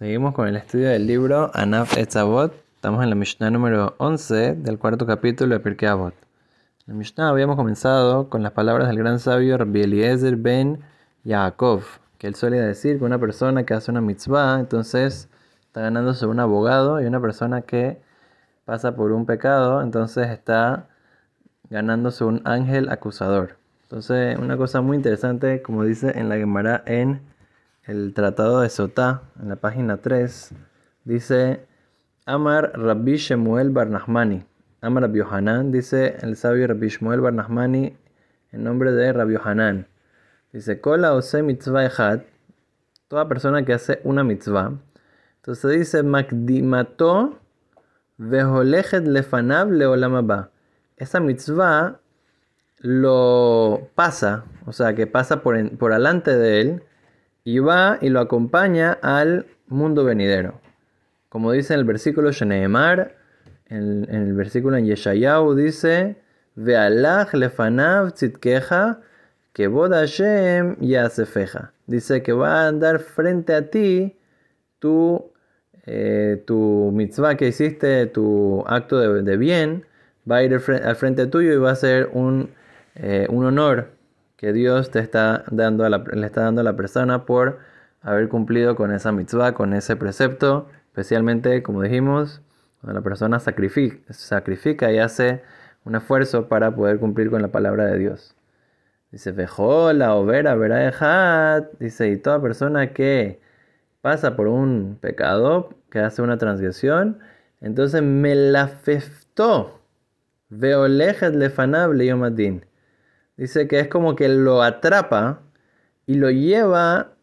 Seguimos con el estudio del libro Anaf Etzavot. Estamos en la Mishnah número 11 del cuarto capítulo de Pirkei Avot. En la Mishnah habíamos comenzado con las palabras del gran sabio Rabbi Eliezer ben Yaakov, que él suele decir que una persona que hace una mitzvah, entonces está ganándose un abogado, y una persona que pasa por un pecado, entonces está ganándose un ángel acusador. Entonces, una cosa muy interesante, como dice en la Gemara en el Tratado de Sotá, en la página 3, dice Amar Rabbi Shemuel Barnahmani. Amar Rabbi Yohanan, dice el sabio Rabbi Shemuel Barnahmani en nombre de Rabbi Yohanan. Dice, Kola ose mitzvah toda persona que hace una mitzvah. Entonces dice, Makdimato veholechet lefanav leolamaba. Esa mitzvah lo pasa, o sea, que pasa por, por delante de él y va y lo acompaña al mundo venidero. Como dice en el versículo Sheneemar, en, en el versículo en Yeshayahu dice, Ve'alach lefanav tzitkeja, que Hashem yasefeja. Dice que va a andar frente a ti tu, eh, tu mitzvah que hiciste, tu acto de, bien, va a ir al frente tuyo y va a ser un, eh, un honor que Dios te está dando le está dando a la persona por haber cumplido con esa mitzvah, con ese precepto, especialmente, como dijimos, cuando la persona sacrifica, sacrifica y hace un esfuerzo para poder cumplir con la palabra de Dios. Dice, la overa, verá Dice, y toda persona que pasa por un pecado, que hace una transgresión, entonces me la feftó. Veolejet lefanable yomadin. Dice que es como que lo atrapa y lo lleva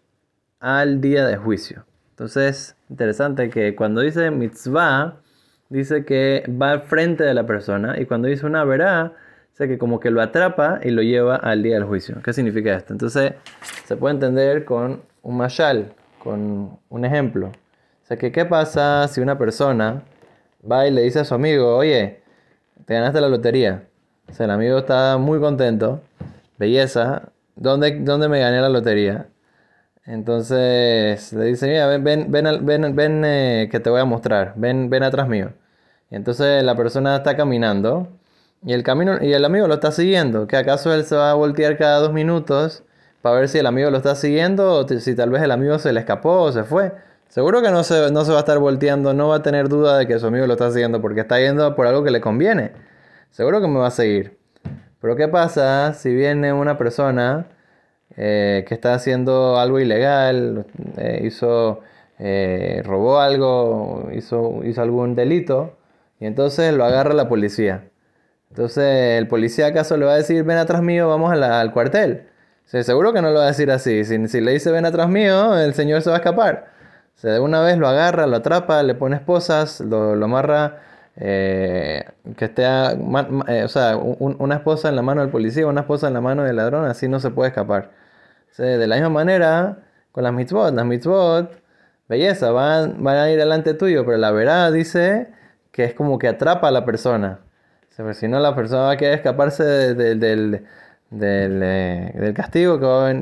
al día de juicio. Entonces, interesante que cuando dice mitzvah, dice que va al frente de la persona y cuando dice una verá, dice que como que lo atrapa y lo lleva al día del juicio. ¿Qué significa esto? Entonces, se puede entender con un mashal, con un ejemplo. O sea, que qué pasa si una persona va y le dice a su amigo, oye, te ganaste la lotería. O sea, el amigo está muy contento. Belleza. ¿Dónde, dónde me gané la lotería? Entonces le dice, mira, ven, ven, ven, ven, ven eh, que te voy a mostrar. Ven, ven atrás mío. Entonces la persona está caminando y el, camino, y el amigo lo está siguiendo. ¿Que acaso él se va a voltear cada dos minutos para ver si el amigo lo está siguiendo o si tal vez el amigo se le escapó o se fue? Seguro que no se, no se va a estar volteando, no va a tener duda de que su amigo lo está siguiendo porque está yendo por algo que le conviene seguro que me va a seguir. Pero ¿qué pasa si viene una persona eh, que está haciendo algo ilegal, eh, hizo, eh, robó algo, hizo, hizo algún delito, y entonces lo agarra la policía? Entonces el policía acaso le va a decir, ven atrás mío, vamos al cuartel. seguro que no lo va a decir así. Si, le dice, ven atrás mío, el señor se va a escapar. O de una vez lo agarra, lo atrapa, le pone esposas, lo, lo amarra eh, que esté, eh, o sea, una esposa en la mano del policía, una esposa en la mano del ladrón, así no se puede escapar. de la misma manera, con las mitzvot, las mitzvot, belleza, van, van a ir delante tuyo, pero la verdad dice que es como que atrapa a la persona. si no, la persona va a querer escaparse del, del, eh, del, castigo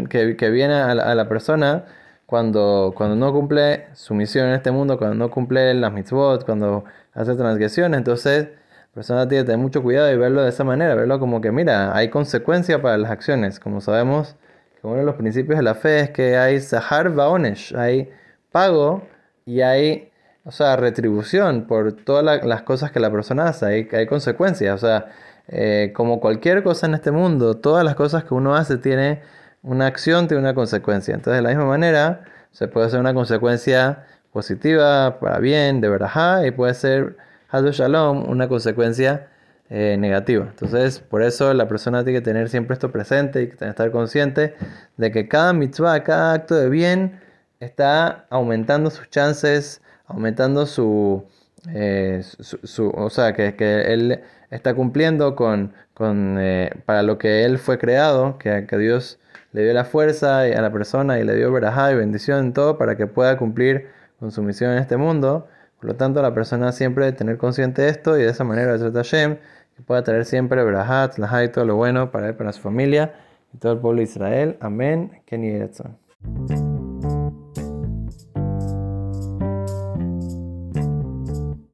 que, que, viene a a la persona cuando, cuando no cumple su misión en este mundo, cuando no cumple las mitzvot, cuando hace transgresiones. Entonces, la persona tiene que tener mucho cuidado y verlo de esa manera, verlo como que, mira, hay consecuencia para las acciones. Como sabemos, que uno de los principios de la fe es que hay sahar vaonesh, hay pago y hay, o sea, retribución por todas las cosas que la persona hace, hay, hay consecuencias. O sea, eh, como cualquier cosa en este mundo, todas las cosas que uno hace tiene una acción tiene una consecuencia. Entonces, de la misma manera, se puede hacer una consecuencia positiva para bien, de verajá, y puede ser shalom, una consecuencia eh, negativa. Entonces, por eso la persona tiene que tener siempre esto presente y estar consciente de que cada mitzvah, cada acto de bien, está aumentando sus chances, aumentando su, eh, su, o sea, que, que, él está cumpliendo con, con eh, para lo que él fue creado, que, que Dios le dio la fuerza a la persona y le dio verajá y bendición en todo para que pueda cumplir con su misión en este mundo. Por lo tanto, la persona siempre debe tener consciente esto y de esa manera, Hashem, que pueda traer siempre verajá, y todo lo bueno para él, para su familia y todo el pueblo de Israel. Amén. Kenny